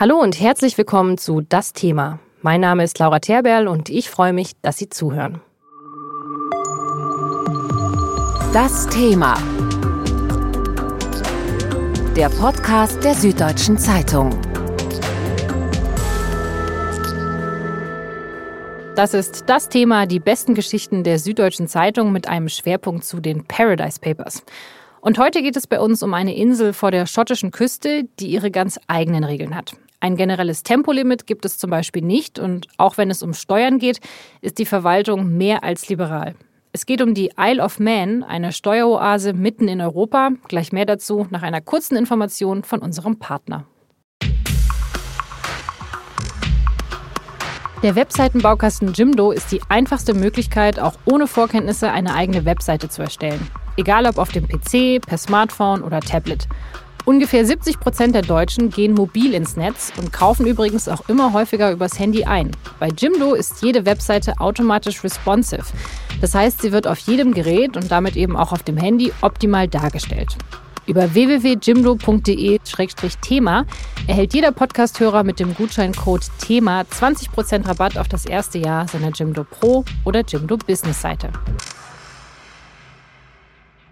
Hallo und herzlich willkommen zu Das Thema. Mein Name ist Laura Terberl und ich freue mich, dass Sie zuhören. Das Thema. Der Podcast der Süddeutschen Zeitung. Das ist das Thema, die besten Geschichten der Süddeutschen Zeitung mit einem Schwerpunkt zu den Paradise Papers. Und heute geht es bei uns um eine Insel vor der schottischen Küste, die ihre ganz eigenen Regeln hat. Ein generelles Tempolimit gibt es zum Beispiel nicht und auch wenn es um Steuern geht, ist die Verwaltung mehr als liberal. Es geht um die Isle of Man, eine Steueroase mitten in Europa. Gleich mehr dazu nach einer kurzen Information von unserem Partner. Der Webseitenbaukasten Jimdo ist die einfachste Möglichkeit, auch ohne Vorkenntnisse eine eigene Webseite zu erstellen. Egal ob auf dem PC, per Smartphone oder Tablet. Ungefähr 70 Prozent der Deutschen gehen mobil ins Netz und kaufen übrigens auch immer häufiger übers Handy ein. Bei Jimdo ist jede Webseite automatisch responsive. Das heißt, sie wird auf jedem Gerät und damit eben auch auf dem Handy optimal dargestellt. Über www.jimdo.de-thema erhält jeder Podcasthörer mit dem Gutscheincode THEMA 20% Rabatt auf das erste Jahr seiner Jimdo Pro oder Jimdo Business Seite.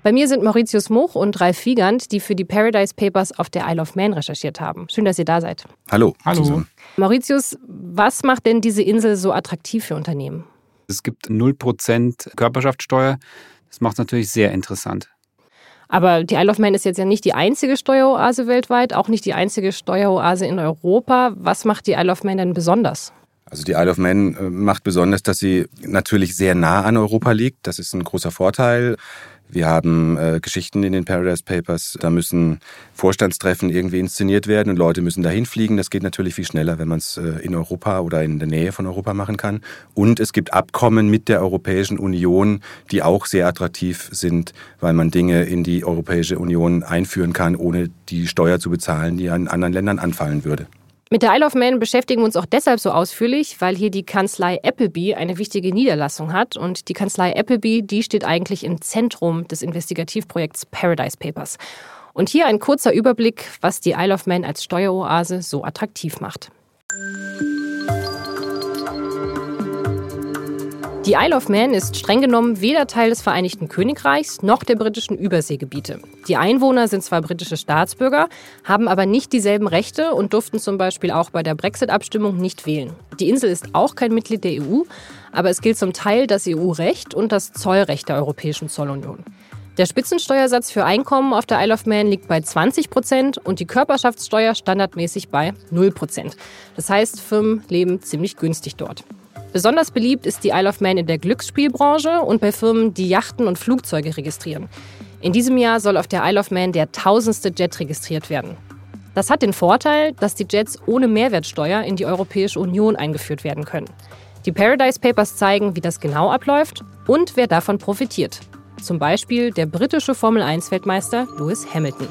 Bei mir sind Mauritius Moch und Ralf Wiegand, die für die Paradise Papers auf der Isle of Man recherchiert haben. Schön, dass ihr da seid. Hallo. Hallo. Zusammen. Mauritius, was macht denn diese Insel so attraktiv für Unternehmen? Es gibt 0% Körperschaftssteuer. Das macht es natürlich sehr interessant. Aber die Isle of Man ist jetzt ja nicht die einzige Steueroase weltweit, auch nicht die einzige Steueroase in Europa. Was macht die Isle of Man denn besonders? Also die Isle of Man äh, macht besonders, dass sie natürlich sehr nah an Europa liegt. Das ist ein großer Vorteil. Wir haben äh, Geschichten in den Paradise Papers, da müssen Vorstandstreffen irgendwie inszeniert werden und Leute müssen dahin fliegen. Das geht natürlich viel schneller, wenn man es äh, in Europa oder in der Nähe von Europa machen kann. Und es gibt Abkommen mit der Europäischen Union, die auch sehr attraktiv sind, weil man Dinge in die Europäische Union einführen kann, ohne die Steuer zu bezahlen, die an anderen Ländern anfallen würde. Mit der Isle of Man beschäftigen wir uns auch deshalb so ausführlich, weil hier die Kanzlei Appleby eine wichtige Niederlassung hat. Und die Kanzlei Appleby, die steht eigentlich im Zentrum des Investigativprojekts Paradise Papers. Und hier ein kurzer Überblick, was die Isle of Man als Steueroase so attraktiv macht. Die Isle of Man ist streng genommen weder Teil des Vereinigten Königreichs noch der britischen Überseegebiete. Die Einwohner sind zwar britische Staatsbürger, haben aber nicht dieselben Rechte und durften zum Beispiel auch bei der Brexit-Abstimmung nicht wählen. Die Insel ist auch kein Mitglied der EU, aber es gilt zum Teil das EU-Recht und das Zollrecht der Europäischen Zollunion. Der Spitzensteuersatz für Einkommen auf der Isle of Man liegt bei 20 Prozent und die Körperschaftssteuer standardmäßig bei 0 Prozent. Das heißt, Firmen leben ziemlich günstig dort. Besonders beliebt ist die Isle of Man in der Glücksspielbranche und bei Firmen, die Yachten und Flugzeuge registrieren. In diesem Jahr soll auf der Isle of Man der tausendste Jet registriert werden. Das hat den Vorteil, dass die Jets ohne Mehrwertsteuer in die Europäische Union eingeführt werden können. Die Paradise Papers zeigen, wie das genau abläuft und wer davon profitiert. Zum Beispiel der britische Formel-1-Weltmeister Lewis Hamilton.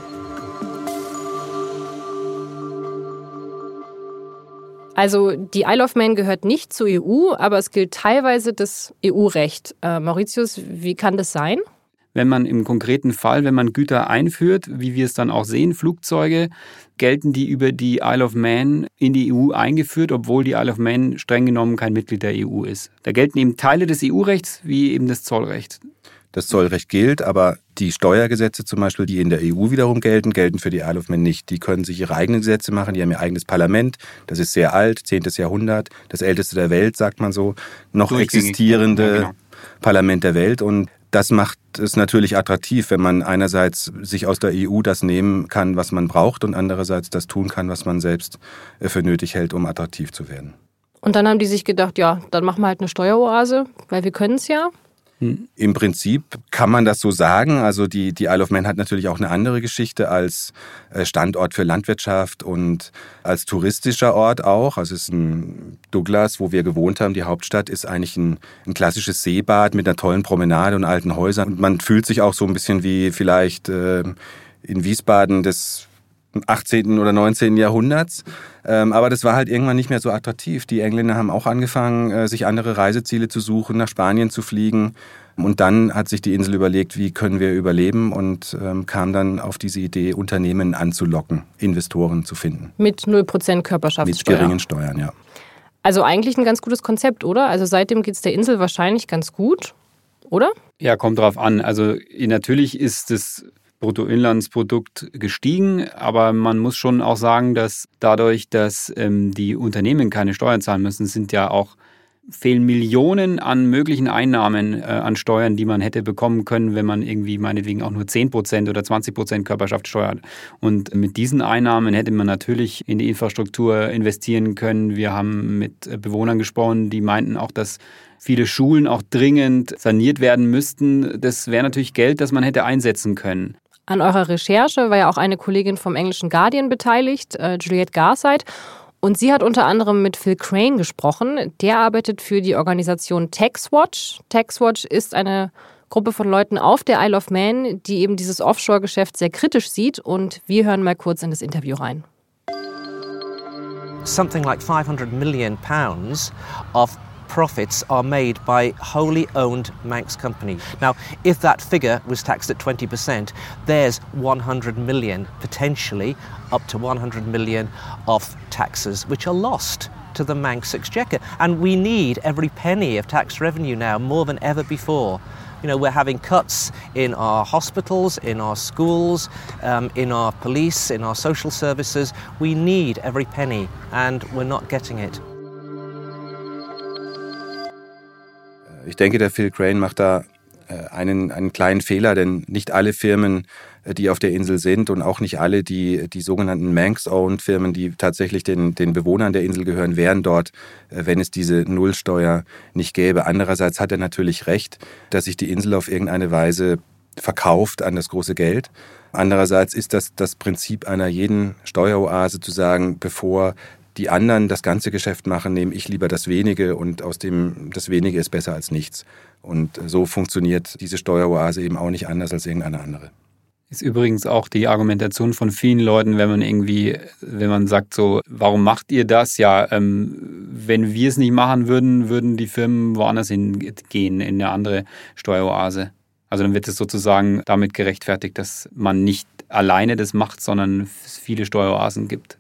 Also die Isle of Man gehört nicht zur EU, aber es gilt teilweise das EU-Recht. Äh, Mauritius, wie kann das sein? Wenn man im konkreten Fall, wenn man Güter einführt, wie wir es dann auch sehen, Flugzeuge, gelten die über die Isle of Man in die EU eingeführt, obwohl die Isle of Man streng genommen kein Mitglied der EU ist. Da gelten eben Teile des EU-Rechts wie eben das Zollrecht. Das Zollrecht gilt, aber die Steuergesetze zum Beispiel, die in der EU wiederum gelten, gelten für die Isle of Man nicht. Die können sich ihre eigenen Gesetze machen, die haben ihr eigenes Parlament, das ist sehr alt, 10. Jahrhundert, das älteste der Welt, sagt man so, noch existierende ja, genau. Parlament der Welt und das macht es natürlich attraktiv, wenn man einerseits sich aus der EU das nehmen kann, was man braucht und andererseits das tun kann, was man selbst äh, für nötig hält, um attraktiv zu werden. Und dann haben die sich gedacht, ja, dann machen wir halt eine Steueroase, weil wir können es ja. Im Prinzip kann man das so sagen. Also die, die Isle of Man hat natürlich auch eine andere Geschichte als äh, Standort für Landwirtschaft und als touristischer Ort auch. Also es ist ein Douglas, wo wir gewohnt haben, die Hauptstadt, ist eigentlich ein, ein klassisches Seebad mit einer tollen Promenade und alten Häusern. Und man fühlt sich auch so ein bisschen wie vielleicht äh, in Wiesbaden des 18. oder 19. Jahrhunderts. Ähm, aber das war halt irgendwann nicht mehr so attraktiv. Die Engländer haben auch angefangen, äh, sich andere Reiseziele zu suchen, nach Spanien zu fliegen. Und dann hat sich die Insel überlegt, wie können wir überleben und ähm, kam dann auf diese Idee, Unternehmen anzulocken, Investoren zu finden. Mit 0% Körperschaftssteuer. Mit geringen Steuern, ja. Also eigentlich ein ganz gutes Konzept, oder? Also seitdem geht es der Insel wahrscheinlich ganz gut, oder? Ja, kommt drauf an. Also natürlich ist das Bruttoinlandsprodukt gestiegen, aber man muss schon auch sagen, dass dadurch, dass ähm, die Unternehmen keine Steuern zahlen müssen, sind ja auch fehlen Millionen an möglichen Einnahmen äh, an Steuern, die man hätte bekommen können, wenn man irgendwie meinetwegen auch nur 10% oder 20% Körperschaftssteuer hat. Und mit diesen Einnahmen hätte man natürlich in die Infrastruktur investieren können. Wir haben mit Bewohnern gesprochen, die meinten auch, dass viele Schulen auch dringend saniert werden müssten. Das wäre natürlich Geld, das man hätte einsetzen können. An eurer Recherche war ja auch eine Kollegin vom englischen Guardian beteiligt, äh, Juliette Garside. Und sie hat unter anderem mit Phil Crane gesprochen. Der arbeitet für die Organisation TaxWatch. TaxWatch ist eine Gruppe von Leuten auf der Isle of Man, die eben dieses Offshore-Geschäft sehr kritisch sieht. Und wir hören mal kurz in das Interview rein. Something like 500 million pounds of profits are made by wholly owned Manx companies. Now, if that figure was taxed at 20%, there's 100 million, potentially up to 100 million of taxes which are lost to the Manx exchequer. And we need every penny of tax revenue now more than ever before. You know, we're having cuts in our hospitals, in our schools, um, in our police, in our social services. We need every penny, and we're not getting it. Ich denke, der Phil Crane macht da äh, einen, einen kleinen Fehler, denn nicht alle Firmen, äh, die auf der Insel sind und auch nicht alle die, die sogenannten Manx-owned Firmen, die tatsächlich den, den Bewohnern der Insel gehören, wären dort, äh, wenn es diese Nullsteuer nicht gäbe. Andererseits hat er natürlich recht, dass sich die Insel auf irgendeine Weise verkauft an das große Geld. Andererseits ist das das Prinzip einer jeden Steueroase zu sagen, bevor die anderen das ganze Geschäft machen, nehme ich lieber das wenige und aus dem das wenige ist besser als nichts. Und so funktioniert diese Steueroase eben auch nicht anders als irgendeine andere. Ist übrigens auch die Argumentation von vielen Leuten, wenn man irgendwie, wenn man sagt so, warum macht ihr das? Ja, ähm, wenn wir es nicht machen würden, würden die Firmen woanders hingehen, in eine andere Steueroase. Also dann wird es sozusagen damit gerechtfertigt, dass man nicht alleine das macht, sondern es viele Steueroasen gibt.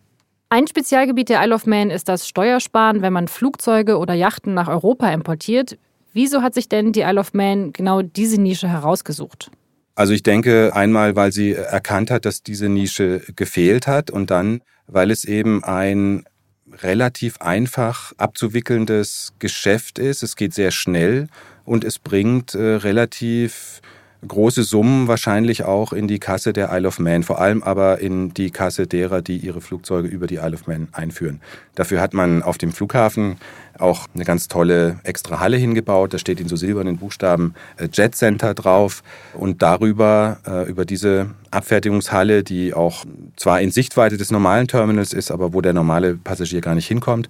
Ein Spezialgebiet der Isle of Man ist das Steuersparen, wenn man Flugzeuge oder Yachten nach Europa importiert. Wieso hat sich denn die Isle of Man genau diese Nische herausgesucht? Also ich denke einmal, weil sie erkannt hat, dass diese Nische gefehlt hat und dann, weil es eben ein relativ einfach abzuwickelndes Geschäft ist. Es geht sehr schnell und es bringt äh, relativ große Summen wahrscheinlich auch in die Kasse der Isle of Man, vor allem aber in die Kasse derer, die ihre Flugzeuge über die Isle of Man einführen. Dafür hat man auf dem Flughafen auch eine ganz tolle extra Halle hingebaut. Da steht in so silbernen Buchstaben äh, Jet Center drauf. Und darüber, äh, über diese Abfertigungshalle, die auch zwar in Sichtweite des normalen Terminals ist, aber wo der normale Passagier gar nicht hinkommt,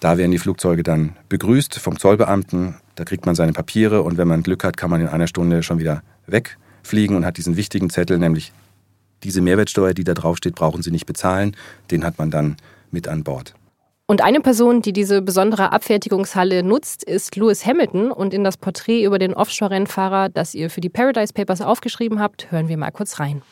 da werden die Flugzeuge dann begrüßt vom Zollbeamten. Da kriegt man seine Papiere und wenn man Glück hat, kann man in einer Stunde schon wieder wegfliegen und hat diesen wichtigen Zettel, nämlich diese Mehrwertsteuer, die da draufsteht, brauchen Sie nicht bezahlen. Den hat man dann mit an Bord. Und eine Person, die diese besondere Abfertigungshalle nutzt, ist Lewis Hamilton. Und in das Porträt über den Offshore-Rennfahrer, das ihr für die Paradise Papers aufgeschrieben habt, hören wir mal kurz rein.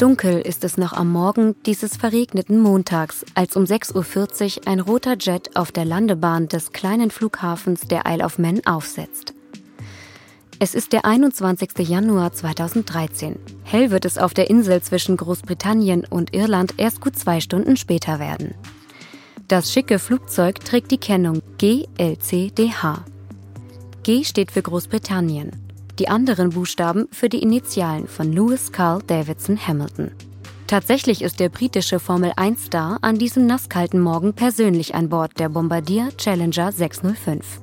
Dunkel ist es noch am Morgen dieses verregneten Montags, als um 6.40 Uhr ein roter Jet auf der Landebahn des kleinen Flughafens der Isle of Man aufsetzt. Es ist der 21. Januar 2013. Hell wird es auf der Insel zwischen Großbritannien und Irland erst gut zwei Stunden später werden. Das schicke Flugzeug trägt die Kennung GLCDH. G steht für Großbritannien die anderen Buchstaben für die Initialen von Lewis Carl Davidson Hamilton. Tatsächlich ist der britische Formel-1-Star an diesem nasskalten Morgen persönlich an Bord der Bombardier Challenger 605.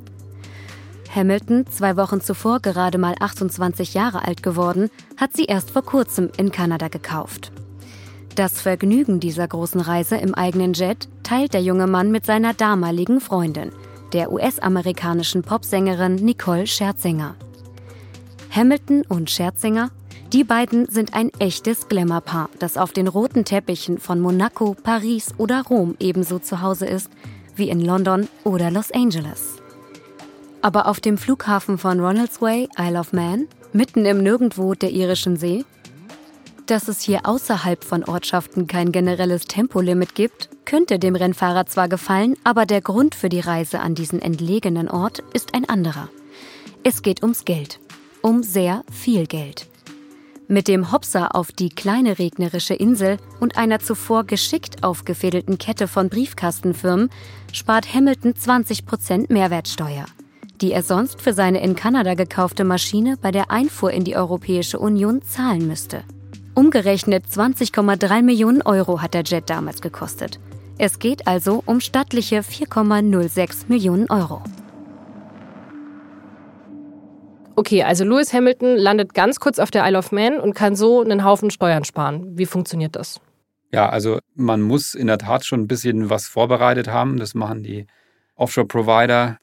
Hamilton, zwei Wochen zuvor gerade mal 28 Jahre alt geworden, hat sie erst vor kurzem in Kanada gekauft. Das Vergnügen dieser großen Reise im eigenen Jet teilt der junge Mann mit seiner damaligen Freundin, der US-amerikanischen Popsängerin Nicole Scherzinger. Hamilton und Scherzinger, die beiden sind ein echtes Glamour-Paar, das auf den roten Teppichen von Monaco, Paris oder Rom ebenso zu Hause ist wie in London oder Los Angeles. Aber auf dem Flughafen von Ronaldsway, Isle of Man, mitten im Nirgendwo der irischen See, dass es hier außerhalb von Ortschaften kein generelles Tempolimit gibt, könnte dem Rennfahrer zwar gefallen, aber der Grund für die Reise an diesen entlegenen Ort ist ein anderer. Es geht ums Geld. Um sehr viel Geld. Mit dem Hopser auf die kleine regnerische Insel und einer zuvor geschickt aufgefädelten Kette von Briefkastenfirmen spart Hamilton 20% Mehrwertsteuer, die er sonst für seine in Kanada gekaufte Maschine bei der Einfuhr in die Europäische Union zahlen müsste. Umgerechnet 20,3 Millionen Euro hat der Jet damals gekostet. Es geht also um stattliche 4,06 Millionen Euro. Okay, also Lewis Hamilton landet ganz kurz auf der Isle of Man und kann so einen Haufen Steuern sparen. Wie funktioniert das? Ja, also man muss in der Tat schon ein bisschen was vorbereitet haben. Das machen die Offshore-Provider.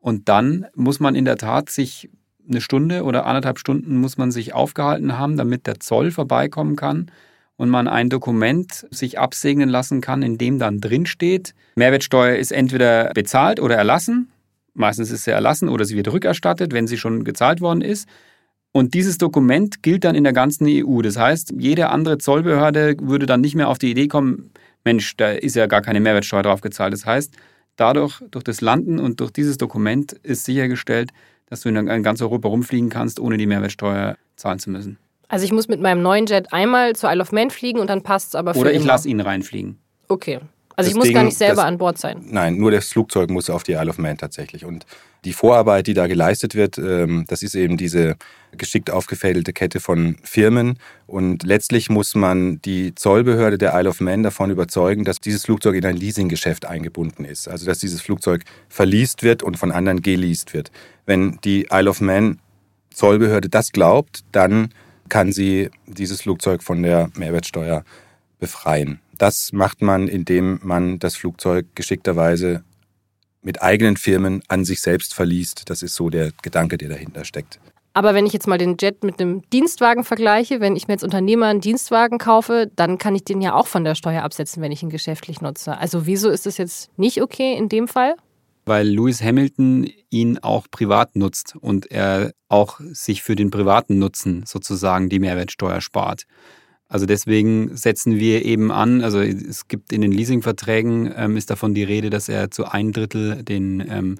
Und dann muss man in der Tat sich eine Stunde oder anderthalb Stunden muss man sich aufgehalten haben, damit der Zoll vorbeikommen kann und man ein Dokument sich absegnen lassen kann, in dem dann drinsteht, Mehrwertsteuer ist entweder bezahlt oder erlassen Meistens ist sie erlassen oder sie wird rückerstattet, wenn sie schon gezahlt worden ist. Und dieses Dokument gilt dann in der ganzen EU. Das heißt, jede andere Zollbehörde würde dann nicht mehr auf die Idee kommen, Mensch, da ist ja gar keine Mehrwertsteuer drauf gezahlt. Das heißt, dadurch, durch das Landen und durch dieses Dokument ist sichergestellt, dass du in ganz Europa rumfliegen kannst, ohne die Mehrwertsteuer zahlen zu müssen. Also ich muss mit meinem neuen Jet einmal zu Isle of Man fliegen und dann passt es aber für Oder ich lasse ihn reinfliegen. Okay. Also ich muss gar Ding, nicht selber das- an Bord sein. Nein, nur das Flugzeug muss auf die Isle of Man tatsächlich. Und die Vorarbeit, die da geleistet wird, ähm, das ist eben diese geschickt aufgefädelte Kette von Firmen. Und letztlich muss man die Zollbehörde der Isle of Man davon überzeugen, dass dieses Flugzeug in ein Leasinggeschäft eingebunden ist. Also dass dieses Flugzeug verliest wird und von anderen geleast wird. Wenn die Isle of Man Zollbehörde das glaubt, dann kann sie dieses Flugzeug von der Mehrwertsteuer befreien. Das macht man, indem man das Flugzeug geschickterweise mit eigenen Firmen an sich selbst verliest. Das ist so der Gedanke, der dahinter steckt. Aber wenn ich jetzt mal den Jet mit einem Dienstwagen vergleiche, wenn ich mir als Unternehmer einen Dienstwagen kaufe, dann kann ich den ja auch von der Steuer absetzen, wenn ich ihn geschäftlich nutze. Also wieso ist das jetzt nicht okay in dem Fall? Weil Lewis Hamilton ihn auch privat nutzt und er auch sich für den privaten Nutzen sozusagen die Mehrwertsteuer spart. Also deswegen setzen wir eben an, also es gibt in den Leasingverträgen, ähm, ist davon die Rede, dass er zu ein Drittel den, ähm,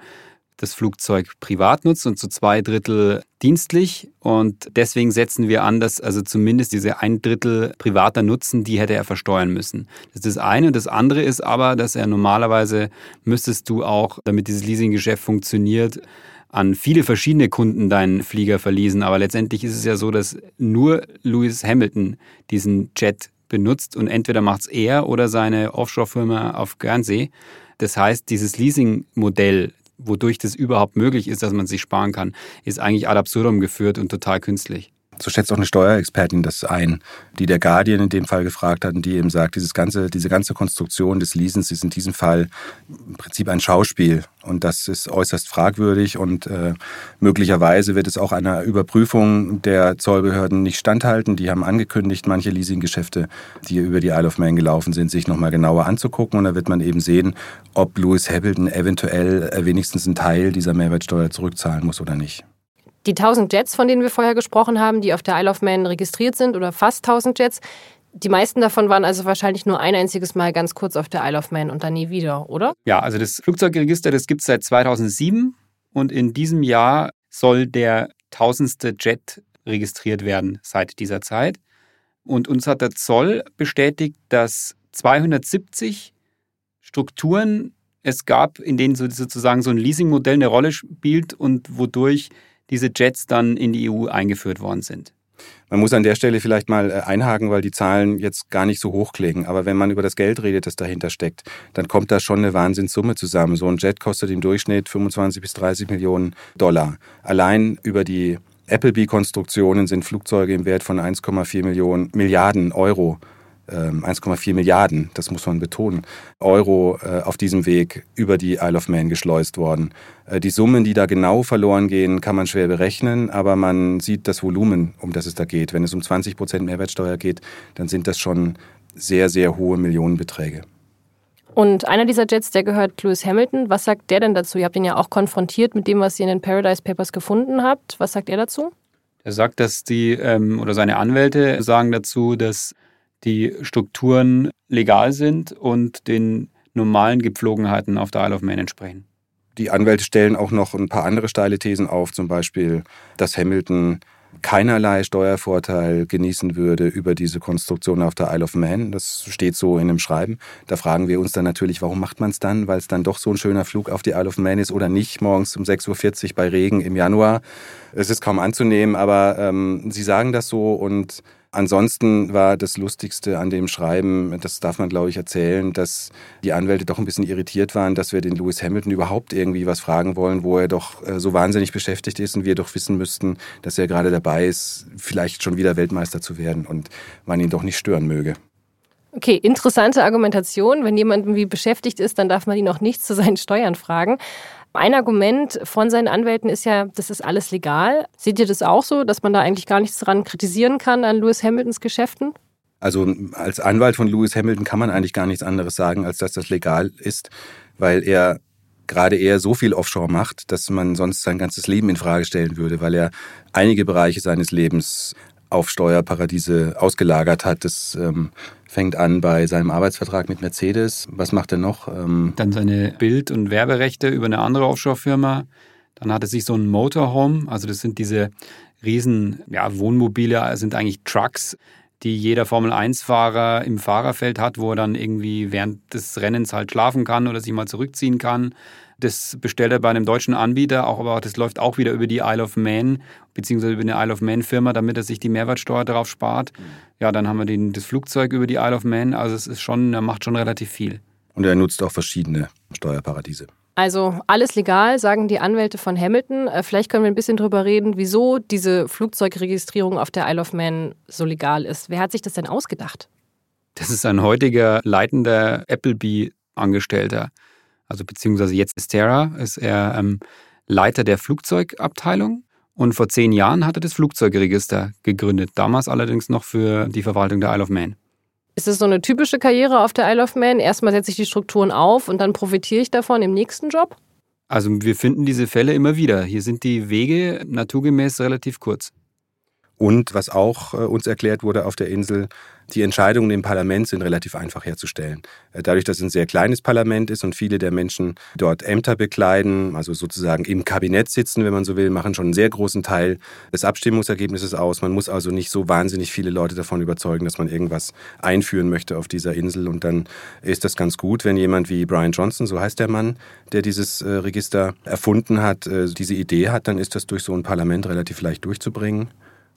das Flugzeug privat nutzt und zu zwei Drittel dienstlich. Und deswegen setzen wir an, dass also zumindest diese ein Drittel privater Nutzen, die hätte er versteuern müssen. Das ist das eine. Und das andere ist aber, dass er normalerweise müsstest du auch, damit dieses Leasinggeschäft funktioniert, an viele verschiedene Kunden deinen Flieger verließen. Aber letztendlich ist es ja so, dass nur Lewis Hamilton diesen Jet benutzt und entweder macht es er oder seine Offshore-Firma auf Guernsey. Das heißt, dieses Leasing-Modell, wodurch das überhaupt möglich ist, dass man sich sparen kann, ist eigentlich ad absurdum geführt und total künstlich. So schätzt auch eine Steuerexpertin das ein, die der Guardian in dem Fall gefragt hat und die eben sagt, dieses ganze, diese ganze Konstruktion des Leasens ist in diesem Fall im Prinzip ein Schauspiel und das ist äußerst fragwürdig und äh, möglicherweise wird es auch einer Überprüfung der Zollbehörden nicht standhalten. Die haben angekündigt, manche Leasinggeschäfte, die über die Isle of Man gelaufen sind, sich nochmal genauer anzugucken und da wird man eben sehen, ob Lewis Hamilton eventuell äh, wenigstens einen Teil dieser Mehrwertsteuer zurückzahlen muss oder nicht. Die 1000 Jets, von denen wir vorher gesprochen haben, die auf der Isle of Man registriert sind, oder fast 1000 Jets, die meisten davon waren also wahrscheinlich nur ein einziges Mal ganz kurz auf der Isle of Man und dann nie wieder, oder? Ja, also das Flugzeugregister, das gibt es seit 2007 und in diesem Jahr soll der tausendste Jet registriert werden seit dieser Zeit. Und uns hat der Zoll bestätigt, dass 270 Strukturen es gab, in denen so- sozusagen so ein Leasingmodell eine Rolle spielt und wodurch diese Jets dann in die EU eingeführt worden sind. Man muss an der Stelle vielleicht mal äh, einhaken, weil die Zahlen jetzt gar nicht so hoch klingen. Aber wenn man über das Geld redet, das dahinter steckt, dann kommt da schon eine Wahnsinnssumme zusammen. So ein Jet kostet im Durchschnitt 25 bis 30 Millionen Dollar. Allein über die Appleby-Konstruktionen sind Flugzeuge im Wert von 1,4 Millionen Milliarden Euro 1,4 Milliarden, das muss man betonen, Euro äh, auf diesem Weg über die Isle of Man geschleust worden. Äh, die Summen, die da genau verloren gehen, kann man schwer berechnen, aber man sieht das Volumen, um das es da geht. Wenn es um 20 Prozent Mehrwertsteuer geht, dann sind das schon sehr, sehr hohe Millionenbeträge. Und einer dieser Jets, der gehört Lewis Hamilton. Was sagt der denn dazu? Ihr habt ihn ja auch konfrontiert mit dem, was ihr in den Paradise Papers gefunden habt. Was sagt er dazu? Er sagt, dass die ähm, oder seine Anwälte sagen dazu, dass die Strukturen legal sind und den normalen Gepflogenheiten auf der Isle of Man entsprechen. Die Anwälte stellen auch noch ein paar andere steile Thesen auf, zum Beispiel, dass Hamilton keinerlei Steuervorteil genießen würde über diese Konstruktion auf der Isle of Man. Das steht so in dem Schreiben. Da fragen wir uns dann natürlich, warum macht man es dann? Weil es dann doch so ein schöner Flug auf die Isle of Man ist oder nicht, morgens um 6.40 Uhr bei Regen im Januar. Es ist kaum anzunehmen, aber ähm, sie sagen das so und Ansonsten war das Lustigste an dem Schreiben, das darf man glaube ich erzählen, dass die Anwälte doch ein bisschen irritiert waren, dass wir den Lewis Hamilton überhaupt irgendwie was fragen wollen, wo er doch äh, so wahnsinnig beschäftigt ist und wir doch wissen müssten, dass er gerade dabei ist, vielleicht schon wieder Weltmeister zu werden und man ihn doch nicht stören möge. Okay, interessante Argumentation. Wenn jemand irgendwie beschäftigt ist, dann darf man ihn noch nichts zu seinen Steuern fragen. Ein Argument von seinen Anwälten ist ja, das ist alles legal. Seht ihr das auch so, dass man da eigentlich gar nichts dran kritisieren kann an Lewis Hamiltons Geschäften? Also als Anwalt von Lewis Hamilton kann man eigentlich gar nichts anderes sagen, als dass das legal ist, weil er gerade eher so viel Offshore macht, dass man sonst sein ganzes Leben in Frage stellen würde, weil er einige Bereiche seines Lebens auf Steuerparadiese ausgelagert hat. Das ähm, fängt an bei seinem Arbeitsvertrag mit Mercedes. Was macht er noch? Ähm Dann seine Bild- und Werberechte über eine andere Offshore-Firma. Dann hat er sich so ein Motorhome, also das sind diese riesen ja, Wohnmobile, sind eigentlich Trucks, die jeder Formel-1-Fahrer im Fahrerfeld hat, wo er dann irgendwie während des Rennens halt schlafen kann oder sich mal zurückziehen kann. Das bestellt er bei einem deutschen Anbieter, auch, aber das läuft auch wieder über die Isle of Man, beziehungsweise über eine Isle of Man Firma, damit er sich die Mehrwertsteuer darauf spart. Ja, dann haben wir den, das Flugzeug über die Isle of Man. Also es ist schon, er macht schon relativ viel. Und er nutzt auch verschiedene Steuerparadiese. Also alles legal, sagen die Anwälte von Hamilton. Äh, vielleicht können wir ein bisschen drüber reden, wieso diese Flugzeugregistrierung auf der Isle of Man so legal ist. Wer hat sich das denn ausgedacht? Das ist ein heutiger leitender Appleby-Angestellter also beziehungsweise jetzt ist Terra, ist er ähm, Leiter der Flugzeugabteilung. Und vor zehn Jahren hat er das Flugzeugregister gegründet, damals allerdings noch für die Verwaltung der Isle of Man. Ist es so eine typische Karriere auf der Isle of Man? Erstmal setze ich die Strukturen auf und dann profitiere ich davon im nächsten Job? Also wir finden diese Fälle immer wieder. Hier sind die Wege naturgemäß relativ kurz. Und was auch äh, uns erklärt wurde auf der Insel, die Entscheidungen im Parlament sind relativ einfach herzustellen. Äh, dadurch, dass es ein sehr kleines Parlament ist und viele der Menschen dort Ämter bekleiden, also sozusagen im Kabinett sitzen, wenn man so will, machen schon einen sehr großen Teil des Abstimmungsergebnisses aus. Man muss also nicht so wahnsinnig viele Leute davon überzeugen, dass man irgendwas einführen möchte auf dieser Insel. Und dann ist das ganz gut, wenn jemand wie Brian Johnson, so heißt der Mann, der dieses äh, Register erfunden hat, diese Idee hat, dann ist das durch so ein Parlament relativ leicht durchzubringen.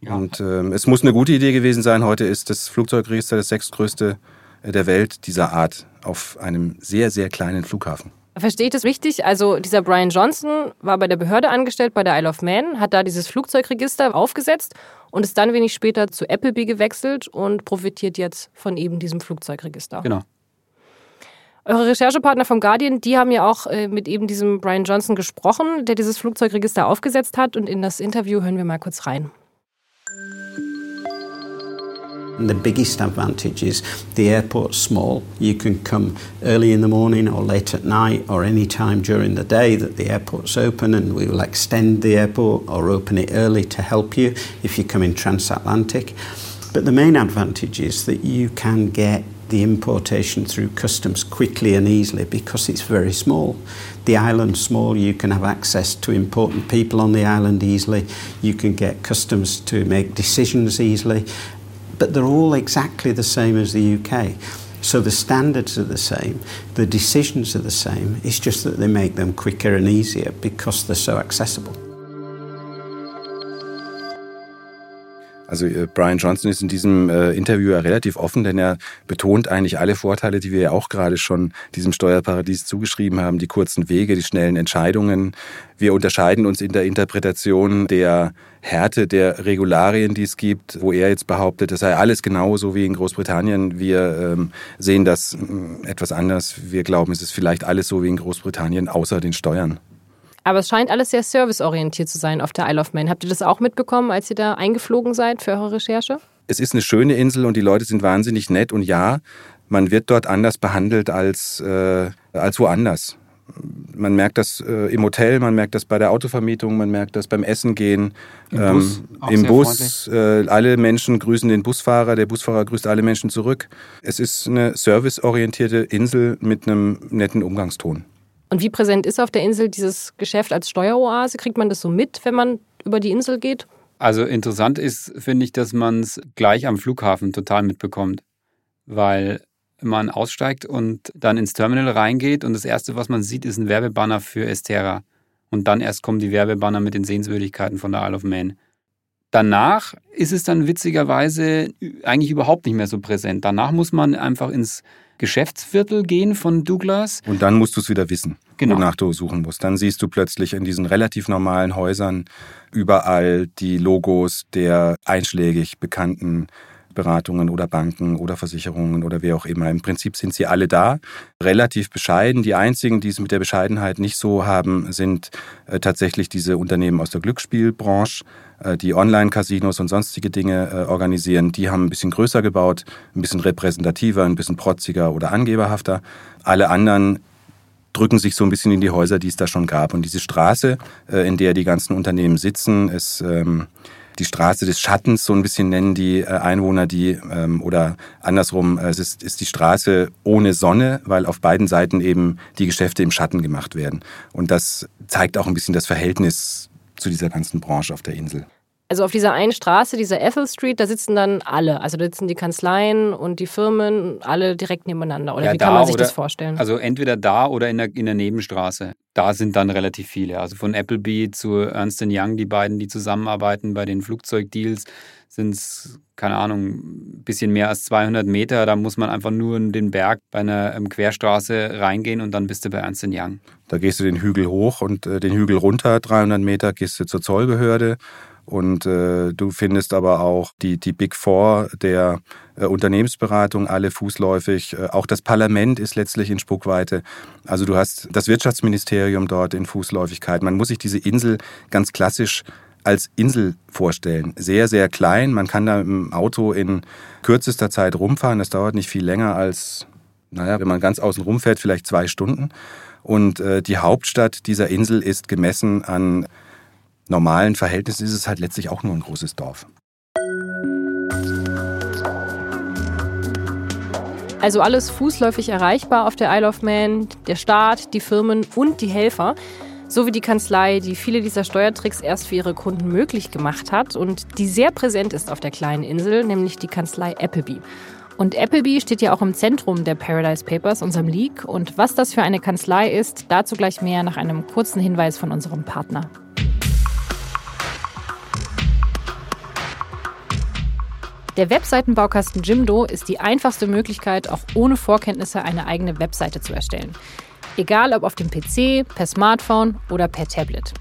Ja. Und ähm, es muss eine gute Idee gewesen sein. Heute ist das Flugzeugregister das sechstgrößte äh, der Welt dieser Art auf einem sehr, sehr kleinen Flughafen. Verstehe ich das richtig? Also dieser Brian Johnson war bei der Behörde angestellt, bei der Isle of Man, hat da dieses Flugzeugregister aufgesetzt und ist dann wenig später zu Appleby gewechselt und profitiert jetzt von eben diesem Flugzeugregister. Genau. Eure Recherchepartner vom Guardian, die haben ja auch äh, mit eben diesem Brian Johnson gesprochen, der dieses Flugzeugregister aufgesetzt hat. Und in das Interview hören wir mal kurz rein. The biggest advantage is the airport's small. You can come early in the morning or late at night or any time during the day that the airport's open, and we will extend the airport or open it early to help you if you come in transatlantic. But the main advantage is that you can get the importation through customs quickly and easily because it's very small. The island's small, you can have access to important people on the island easily, you can get customs to make decisions easily, but they're all exactly the same as the UK. So the standards are the same, the decisions are the same, it's just that they make them quicker and easier because they're so accessible. Also äh, Brian Johnson ist in diesem äh, Interview ja relativ offen, denn er betont eigentlich alle Vorteile, die wir ja auch gerade schon diesem Steuerparadies zugeschrieben haben, die kurzen Wege, die schnellen Entscheidungen. Wir unterscheiden uns in der Interpretation der Härte der Regularien, die es gibt, wo er jetzt behauptet, das sei alles genauso wie in Großbritannien. Wir ähm, sehen das äh, etwas anders. Wir glauben, es ist vielleicht alles so wie in Großbritannien, außer den Steuern. Aber es scheint alles sehr serviceorientiert zu sein auf der Isle of Man. Habt ihr das auch mitbekommen, als ihr da eingeflogen seid für eure Recherche? Es ist eine schöne Insel und die Leute sind wahnsinnig nett und ja, man wird dort anders behandelt als, äh, als woanders. Man merkt das äh, im Hotel, man merkt das bei der Autovermietung, man merkt das beim Essen gehen. Im Bus, ähm, auch im Bus äh, alle Menschen grüßen den Busfahrer, der Busfahrer grüßt alle Menschen zurück. Es ist eine serviceorientierte Insel mit einem netten Umgangston. Und wie präsent ist auf der Insel dieses Geschäft als Steueroase? Kriegt man das so mit, wenn man über die Insel geht? Also interessant ist, finde ich, dass man es gleich am Flughafen total mitbekommt, weil man aussteigt und dann ins Terminal reingeht und das Erste, was man sieht, ist ein Werbebanner für Estera. Und dann erst kommen die Werbebanner mit den Sehenswürdigkeiten von der Isle of Man. Danach ist es dann witzigerweise eigentlich überhaupt nicht mehr so präsent. Danach muss man einfach ins Geschäftsviertel gehen von Douglas. Und dann musst du es wieder wissen, Genau. wonach du suchen musst. Dann siehst du plötzlich in diesen relativ normalen Häusern überall die Logos der einschlägig bekannten Beratungen oder Banken oder Versicherungen oder wer auch immer. Im Prinzip sind sie alle da, relativ bescheiden. Die einzigen, die es mit der Bescheidenheit nicht so haben, sind äh, tatsächlich diese Unternehmen aus der Glücksspielbranche, äh, die Online-Casinos und sonstige Dinge äh, organisieren. Die haben ein bisschen größer gebaut, ein bisschen repräsentativer, ein bisschen protziger oder angeberhafter. Alle anderen drücken sich so ein bisschen in die Häuser, die es da schon gab. Und diese Straße, in der die ganzen Unternehmen sitzen, ist ähm, die Straße des Schattens, so ein bisschen nennen die äh, Einwohner die, ähm, oder andersrum, äh, es ist, ist die Straße ohne Sonne, weil auf beiden Seiten eben die Geschäfte im Schatten gemacht werden. Und das zeigt auch ein bisschen das Verhältnis zu dieser ganzen Branche auf der Insel. Also auf dieser einen Straße, dieser Ethel Street, da sitzen dann alle. Also da sitzen die Kanzleien und die Firmen alle direkt nebeneinander. Oder Ja, wie kann man sich oder- das vorstellen? Also entweder da oder in der, in der Nebenstraße. Da sind dann relativ viele. Also von Appleby zu Ernst Young, die beiden, die zusammenarbeiten bei den Flugzeugdeals, sind es, keine Ahnung, ein bisschen mehr als 200 Meter. Da muss man einfach nur in den Berg bei einer ähm, Querstraße reingehen und dann bist du bei Ernst Young. Da gehst du den Hügel hoch und äh, den Hügel runter, 300 Meter, gehst du zur Zollbehörde. Und äh, du findest aber auch die, die Big Four der äh, Unternehmensberatung, alle fußläufig. Äh, auch das Parlament ist letztlich in Spuckweite. Also du hast das Wirtschaftsministerium dort in Fußläufigkeit. Man muss sich diese Insel ganz klassisch als Insel vorstellen. Sehr, sehr klein. Man kann da im Auto in kürzester Zeit rumfahren. Das dauert nicht viel länger als, naja, wenn man ganz außen rumfährt, vielleicht zwei Stunden. Und äh, die Hauptstadt dieser Insel ist gemessen an normalen Verhältnissen, ist es halt letztlich auch nur ein großes Dorf. Also alles fußläufig erreichbar auf der Isle of Man, der Staat, die Firmen und die Helfer. Sowie die Kanzlei, die viele dieser Steuertricks erst für ihre Kunden möglich gemacht hat und die sehr präsent ist auf der kleinen Insel, nämlich die Kanzlei Appleby. Und Appleby steht ja auch im Zentrum der Paradise Papers, unserem League. Und was das für eine Kanzlei ist, dazu gleich mehr nach einem kurzen Hinweis von unserem Partner. Der Webseitenbaukasten Jimdo ist die einfachste Möglichkeit, auch ohne Vorkenntnisse eine eigene Webseite zu erstellen. Egal ob auf dem PC, per Smartphone oder per Tablet.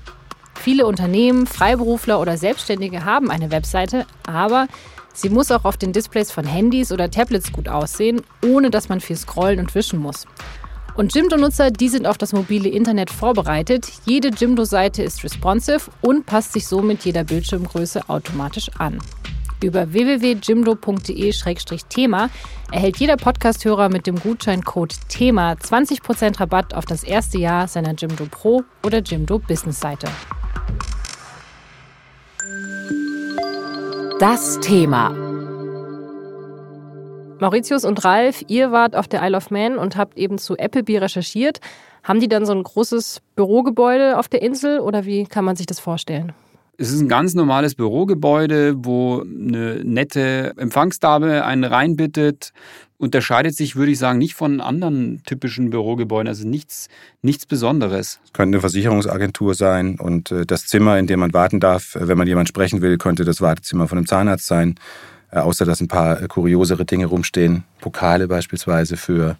Viele Unternehmen, Freiberufler oder Selbstständige haben eine Webseite, aber sie muss auch auf den Displays von Handys oder Tablets gut aussehen, ohne dass man viel scrollen und wischen muss. Und Jimdo-Nutzer, die sind auf das mobile Internet vorbereitet. Jede Jimdo-Seite ist responsive und passt sich somit jeder Bildschirmgröße automatisch an. Über www.jimdo.de-thema erhält jeder Podcasthörer mit dem Gutscheincode THEMA 20% Rabatt auf das erste Jahr seiner Jimdo Pro oder Jimdo Business Seite. Das Thema. Mauritius und Ralf, ihr wart auf der Isle of Man und habt eben zu Appleby recherchiert. Haben die dann so ein großes Bürogebäude auf der Insel oder wie kann man sich das vorstellen? Es ist ein ganz normales Bürogebäude, wo eine nette Empfangsdame einen reinbittet. Unterscheidet sich, würde ich sagen, nicht von anderen typischen Bürogebäuden. Also nichts, nichts Besonderes. Es könnte eine Versicherungsagentur sein und äh, das Zimmer, in dem man warten darf, äh, wenn man jemand sprechen will, könnte das Wartezimmer von einem Zahnarzt sein. Äh, außer dass ein paar kuriosere Dinge rumstehen. Pokale beispielsweise für.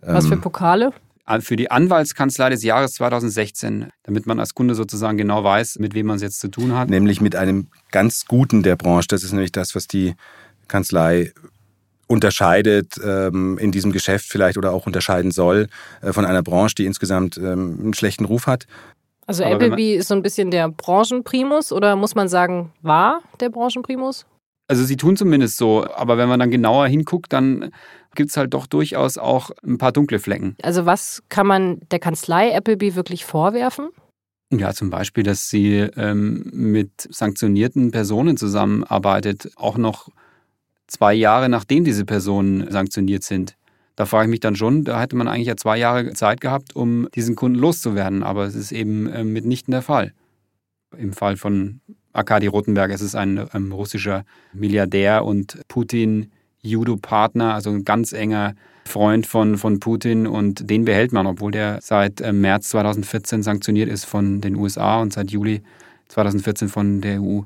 Was für ähm, Pokale? Für die Anwaltskanzlei des Jahres 2016, damit man als Kunde sozusagen genau weiß, mit wem man es jetzt zu tun hat. nämlich mit einem ganz guten der Branche. Das ist nämlich das, was die Kanzlei unterscheidet ähm, in diesem Geschäft vielleicht oder auch unterscheiden soll äh, von einer Branche, die insgesamt ähm, einen schlechten Ruf hat. Also Aber Appleby ist so ein bisschen der Branchenprimus oder muss man sagen, war der Branchenprimus? Also sie tun zumindest so, aber wenn man dann genauer hinguckt, dann gibt es halt doch durchaus auch ein paar dunkle Flecken. Also was kann man der Kanzlei Appleby wirklich vorwerfen? Ja, zum Beispiel, dass sie ähm, mit sanktionierten Personen zusammenarbeitet, auch noch zwei Jahre nachdem diese Personen sanktioniert sind. Da frage ich mich dann schon, da hätte man eigentlich ja zwei Jahre Zeit gehabt, um diesen Kunden loszuwerden, aber es ist eben äh, mitnichten der Fall. Im Fall von Arkadi Rotenberg ist es ein ähm, russischer Milliardär und Putin-Judo-Partner, also ein ganz enger Freund von, von Putin und den behält man, obwohl der seit äh, März 2014 sanktioniert ist von den USA und seit Juli 2014 von der EU.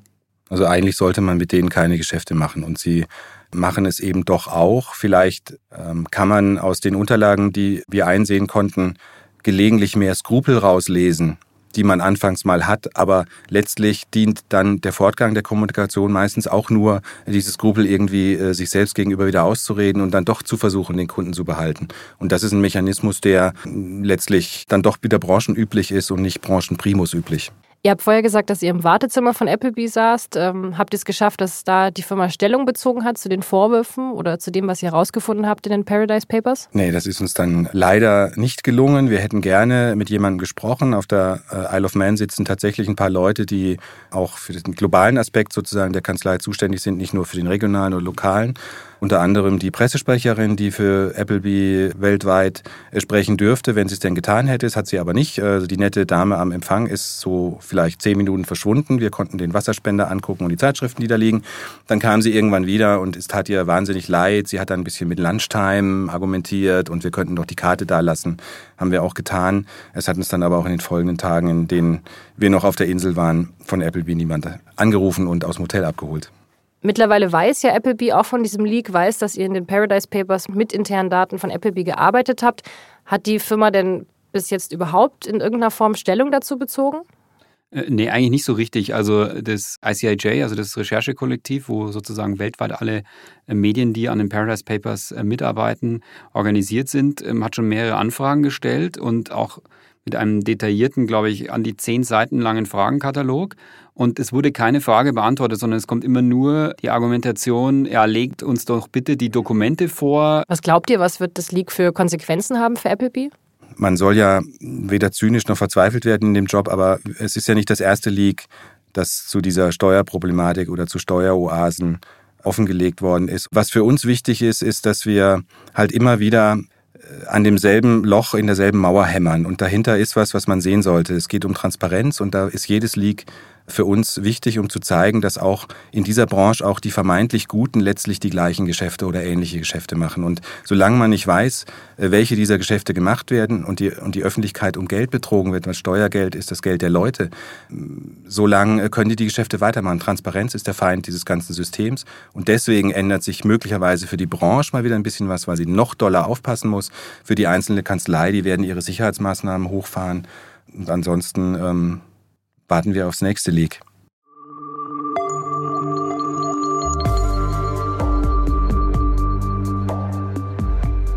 Also eigentlich sollte man mit denen keine Geschäfte machen und sie machen es eben doch auch. Vielleicht ähm, kann man aus den Unterlagen, die wir einsehen konnten, gelegentlich mehr Skrupel rauslesen, die man anfangs mal hat, aber letztlich dient dann der Fortgang der Kommunikation meistens auch nur, diese Skrupel irgendwie äh, sich selbst gegenüber wieder auszureden und dann doch zu versuchen, den Kunden zu behalten. Und das ist ein Mechanismus, der letztlich dann doch wieder branchenüblich ist und nicht branchenprimus üblich. Ihr habt vorher gesagt, dass ihr im Wartezimmer von Appleby saßt. Ähm, habt ihr es geschafft, dass da die Firma Stellung bezogen hat zu den Vorwürfen oder zu dem, was ihr herausgefunden habt in den Paradise Papers? Nee, das ist uns dann leider nicht gelungen. Wir hätten gerne mit jemandem gesprochen. Auf der äh, Isle of Man sitzen tatsächlich ein paar Leute, die auch für den globalen Aspekt sozusagen der Kanzlei zuständig sind, nicht nur für den regionalen oder lokalen unter anderem die Pressesprecherin, die für Appleby weltweit sprechen dürfte, wenn sie es denn getan hätte. Das hat sie aber nicht. Also die nette Dame am Empfang ist so vielleicht zehn Minuten verschwunden. Wir konnten den Wasserspender angucken und die Zeitschriften, die da liegen. Dann kam sie irgendwann wieder und es tat ihr wahnsinnig leid. Sie hat dann ein bisschen mit Lunchtime argumentiert und wir könnten doch die Karte da lassen. Haben wir auch getan. Es hat uns dann aber auch in den folgenden Tagen, in denen wir noch auf der Insel waren, von Appleby niemand angerufen und aus dem Hotel abgeholt. Mittlerweile weiß ja Appleby auch von diesem Leak, weiß, dass ihr in den Paradise Papers mit internen Daten von Appleby gearbeitet habt. Hat die Firma denn bis jetzt überhaupt in irgendeiner Form Stellung dazu bezogen? Äh, nee, eigentlich nicht so richtig. Also das ICIJ, also das Recherchekollektiv, wo sozusagen weltweit alle äh, Medien, die an den Paradise Papers äh, mitarbeiten, organisiert sind, ähm, hat schon mehrere Anfragen gestellt und auch mit einem detaillierten, glaube ich, an die zehn Seiten langen Fragenkatalog. Und es wurde keine Frage beantwortet, sondern es kommt immer nur die Argumentation, ja, legt uns doch bitte die Dokumente vor. Was glaubt ihr, was wird das Leak für Konsequenzen haben für Applebee? Man soll ja weder zynisch noch verzweifelt werden in dem Job, aber es ist ja nicht das erste Leak, das zu dieser Steuerproblematik oder zu Steueroasen offengelegt worden ist. Was für uns wichtig ist, ist, dass wir halt immer wieder an demselben Loch in derselben Mauer hämmern. Und dahinter ist was, was man sehen sollte. Es geht um Transparenz und da ist jedes Leak für uns wichtig, um zu zeigen, dass auch in dieser Branche auch die vermeintlich Guten letztlich die gleichen Geschäfte oder ähnliche Geschäfte machen. Und solange man nicht weiß, äh, welche dieser Geschäfte gemacht werden und die, und die Öffentlichkeit um Geld betrogen wird, weil Steuergeld ist das Geld der Leute, solange äh, können die die Geschäfte weitermachen. Transparenz ist der Feind dieses ganzen Systems. Und deswegen ändert sich möglicherweise für die Branche mal wieder ein bisschen was, weil sie noch doller aufpassen muss. Für die einzelne Kanzlei, die werden ihre Sicherheitsmaßnahmen hochfahren. Und ansonsten ähm, warten wir aufs nächste Leak.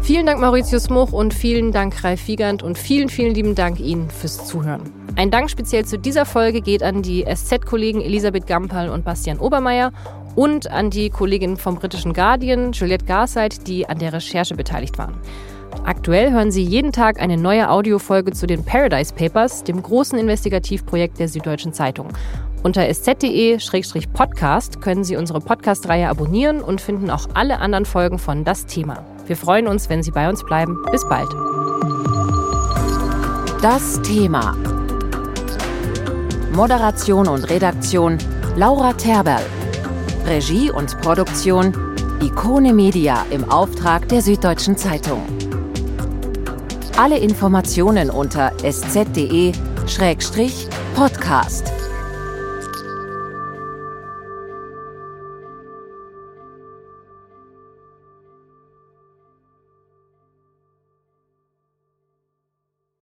Vielen Dank Mauritius Moch und vielen Dank Ralf Wiegand und vielen, vielen lieben Dank Ihnen fürs Zuhören. Ein Dank speziell zu dieser Folge geht an die SZ-Kollegen Elisabeth Gampal und Bastian Obermeier und an die Kollegin vom britischen Guardian, Juliette Garseit, die an der Recherche beteiligt waren. Aktuell hören Sie jeden Tag eine neue Audiofolge zu den Paradise Papers, dem großen Investigativprojekt der Süddeutschen Zeitung. Unter sz.de-podcast können Sie unsere Podcast-Reihe abonnieren und finden auch alle anderen Folgen von Das Thema. Wir freuen uns, wenn Sie bei uns bleiben. Bis bald. Das Thema. Moderation und Redaktion Laura Terberl. Regie und Produktion Ikone Media im Auftrag der Süddeutschen Zeitung. Alle Informationen unter sz.de-podcast.